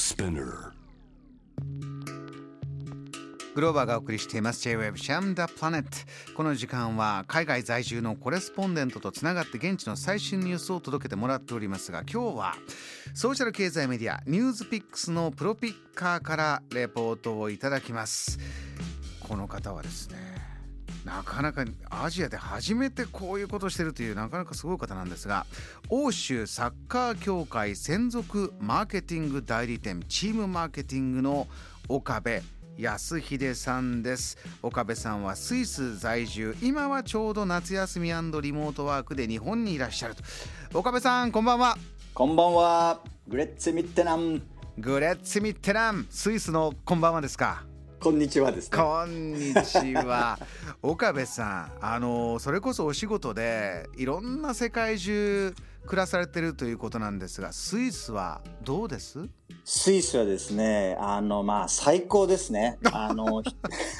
Spinner. グローバーがお送りしています。J-Web シャムダプラネットこの時間は海外在住のコレスポンデントとつながって現地の最新ニュースを届けてもらっておりますが今日はソーシャル経済メディアニュースピックスのプロピッカーからレポートをいただきます。この方はですねなかなかアジアで初めてこういうことをしてるというなかなかすごい方なんですが欧州サッカー協会専属マーケティング代理店チームマーケティングの岡部安秀さんです。岡部さんはスイス在住。今はちょうど夏休みリモートワークで日本にいらっしゃると。岡部さんこんばんは。こんばんは。グレッツミッテナングレッツミッテナンスイスのこんばんはですか？こんにちはです、ね、こんにちは。岡部さんあのそれこそお仕事でいろんな世界中暮らされてるということなんですがスイスはどうです？スイスはですねあのまあ最高ですね。あの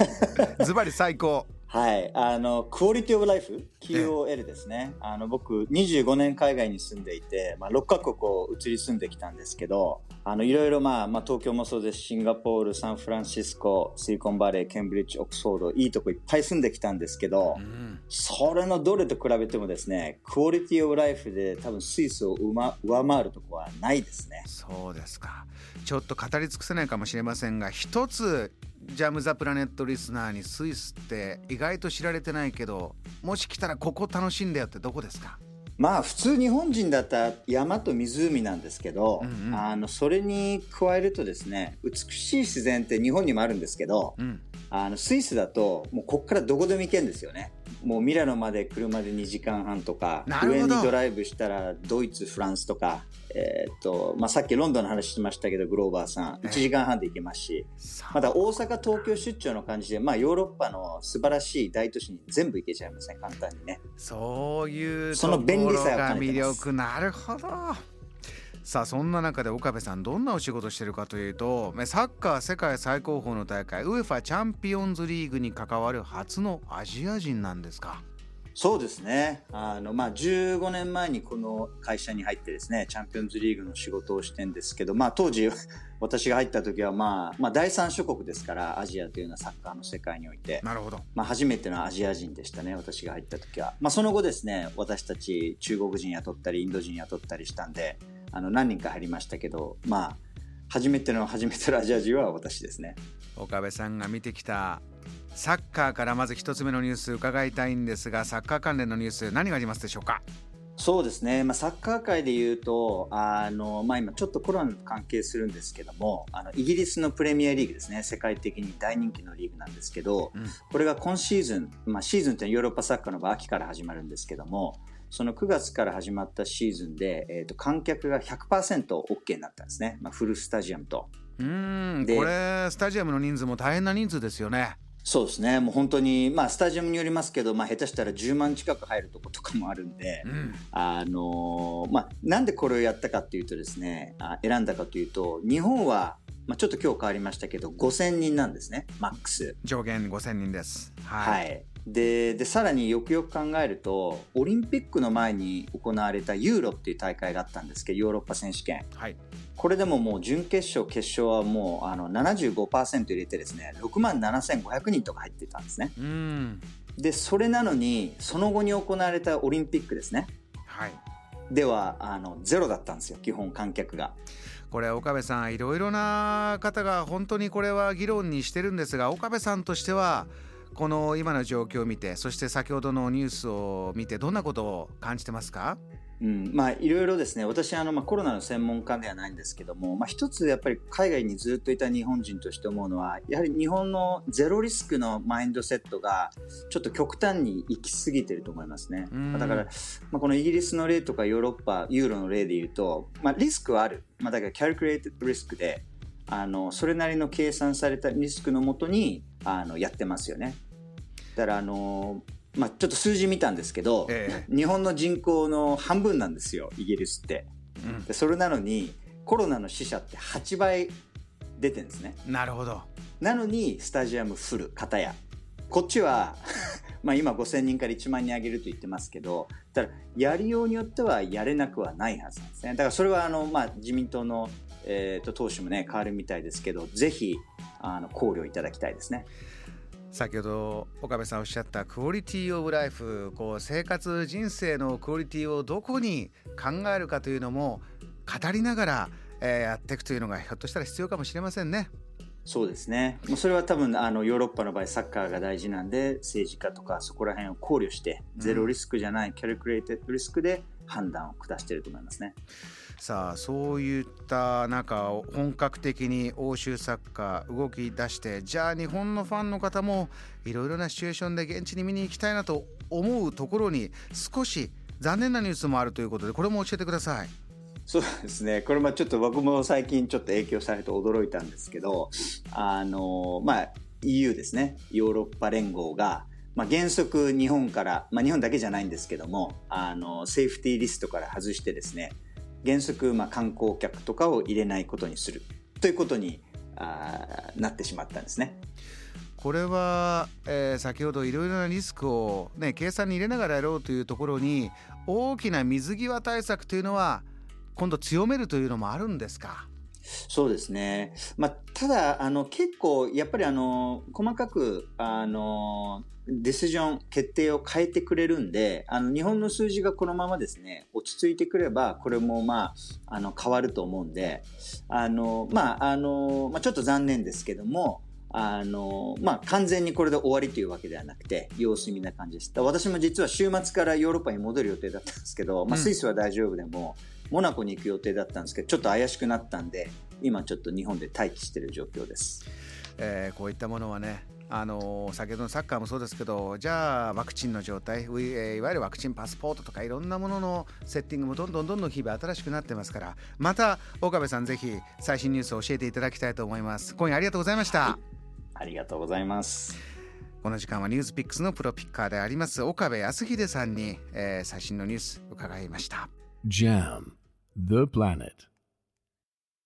ズバリ最高はい。あの、クオリティオブライフ ?QOL ですね。あの、僕、25年海外に住んでいて、まあ、6カ国を移り住んできたんですけど、あの、いろいろまあ、まあ、東京もそうですシンガポール、サンフランシスコ、シリコンバレー、ケンブリッジ、オックスフォード、いいとこいっぱい住んできたんですけど、うん、それのどれと比べてもですね、クオリティオブライフで多分スイスを上回るとこはないですね。そうですか。ちょっと語り尽くせないかもしれませんが、一つジャム・ザ・プラネットリスナーにスイスって意外と知られてないけどもし来たらここ楽しんだよってどこですか？まあ普通日本人だったら山と湖なんですけど、うんうん、あのそれに加えるとですね美しい自然って日本にもあるんですけど、うん、あのスイスだともうここからどこでも行けるんですよね。もうミラノまで車で2時間半とか上にドライブしたらドイツフランスとか、えー、っとまあ、さっきロンドンの話しましたけどグローバーさん。1時間半で行けますし、また大阪東京出張の感じで、まあ、ヨーロッパの素晴らしい大都市に全部行けちゃいますね簡単にね。そういうその便利さが魅力。なるほどさあそんな中で岡部さんどんなお仕事してるかというとサッカー世界最高峰の大会ウェファチャンピオンズリーグに関わる初のアジア人なんですか？そうですね。あの、まあ、15年前にこの会社に入ってですねチャンピオンズリーグの仕事をしてんですけど、まあ、当時 私が入った時は、まあ、まあ第三諸国ですからアジアというようなサッカーの世界において。なるほど、まあ、初めてのアジア人でしたね私が入った時は、まあ、その後ですね私たち中国人雇ったりインド人雇ったりしたんであの何人か入りましたけどまあ初めての初めてのアジア人は私ですね。岡部さんが見てきたサッカーからまず一つ目のニュース伺いたいんですがサッカー関連のニュース何がありますでしょうか？そうですね、まあ、サッカー界でいうとあの、まあ、今ちょっとコロナと関係するんですけどもあのイギリスのプレミアリーグですね。世界的に大人気のリーグなんですけど、うん、これが今シーズン、まあ、シーズンってヨーロッパサッカーの場合秋から始まるんですけどもその9月から始まったシーズンで、えーと、観客が 100%OK になったんですね、まあ、フルスタジアムと。うん。これスタジアムの人数も大変な人数ですよね。そうですね。もう本当にまあスタジアムによりますけど、まあ、下手したら10万近く入るとことかもあるんで、うん、あのまあ、なんでこれをやったかっていうとですねあ選んだかというと日本はまあ、ちょっと今日変わりましたけど5000人なんですねマックス。上限5000人です。はい、はいででさらによくよく考えるとオリンピックの前に行われたユーロっていう大会があったんですけどヨーロッパ選手権、はい、これでももう準決勝決勝はもうあの75%入れてですね6万7500人とか入ってたんですね。でそれなのにその後に行われたオリンピックですね、はい、ではあのゼロだったんですよ基本観客が。これ岡部さんいろいろな方が本当にこれは議論にしてるんですが岡部さんとしてはこの今の状況を見てそして先ほどのニュースを見てどんなことを感じてますか？うん、まあいろいろですね。私あの、まあ、コロナの専門家ではないんですけども、まあ、一つやっぱり海外にずっといた日本人として思うのはやはり日本のゼロリスクのマインドセットがちょっと極端に行き過ぎてると思いますね。だから、まあ、このイギリスの例とかヨーロッパユーロの例で言うと、まあ、リスクはある、まあ、だから calculated risk であのそれなりの計算されたリスクのもとにあのやってますよねだからあのまあ、ちょっと数字見たんですけど、え日本の人口の半分なんですよイギリスって、うん、でそれなのにコロナの死者って8倍出てるんですね。なるほど。なのにスタジアムフル片や。こっちは まあ今5000人から1万人上げると言ってますけどただやりようによってはやれなくはないはずなんですね。だからそれはあの、まあ、自民党のえーと、投手もね変わるみたいですけどぜひあの考慮いただきたいですね。先ほど岡部さんおっしゃったクオリティオブライフこう生活人生のクオリティをどこに考えるかというのも語りながら、えー、やっていくというのがひょっとしたら必要かもしれませんね。そうですね。それは多分あのヨーロッパの場合サッカーが大事なんで政治家とかそこら辺を考慮してゼロリスクじゃない、キャリクレーテッドリスクで判断を下していると思いますね。さあそういった中本格的に欧州サッカー動き出してじゃあ日本のファンの方もいろいろなシチュエーションで現地に見に行きたいなと思うところに少し残念なニュースもあるということでこれも教えてください。そうですね。これもちょっと僕も最近ちょっと影響されて驚いたんですけど、あの、まあ、EU ですね。ヨーロッパ連合が、まあ、原則日本から、まあ、日本だけじゃないんですけども、あの、セーフティーリストから外してですね、原則、まあ、観光客とかを入れないことにするということにあなってしまったんですね。これは、えー、先ほどいろいろなリスクを、ね、計算に入れながらやろうというところに大きな水際対策というのは今度強めるというのもあるんですか？そうですね。まあ、ただ、あの、結構、やっぱりあの、細かく、あの、ディシジョン、決定を変えてくれるんで、あの、日本の数字がこのままですね、落ち着いてくれば、これもまあ、あの、変わると思うんで、あの、まあ、あの、まあ、ちょっと残念ですけども、あの、まあ、完全にこれで終わりというわけではなくて、様子見な感じです。私も実は週末からヨーロッパに戻る予定だったんですけど、まあ、スイスは大丈夫でも、うんモナコに行く予定だったんですけどちょっと怪しくなったんで今ちょっと日本で待機している状況です、えー、こういったものはねあの先ほどのサッカーもそうですけどじゃあワクチンの状態いわゆるワクチンパスポートとかいろんなもののセッティングもどんどんどんどん日々新しくなってますからまた岡部さんぜひ最新ニュースを教えていただきたいと思います。今夜ありがとうございました、はい、ありがとうございます。この時間はニュースピックスのプロピッカーであります岡部康秀さんに、えー、最新のニュース伺いました。JAM The Planet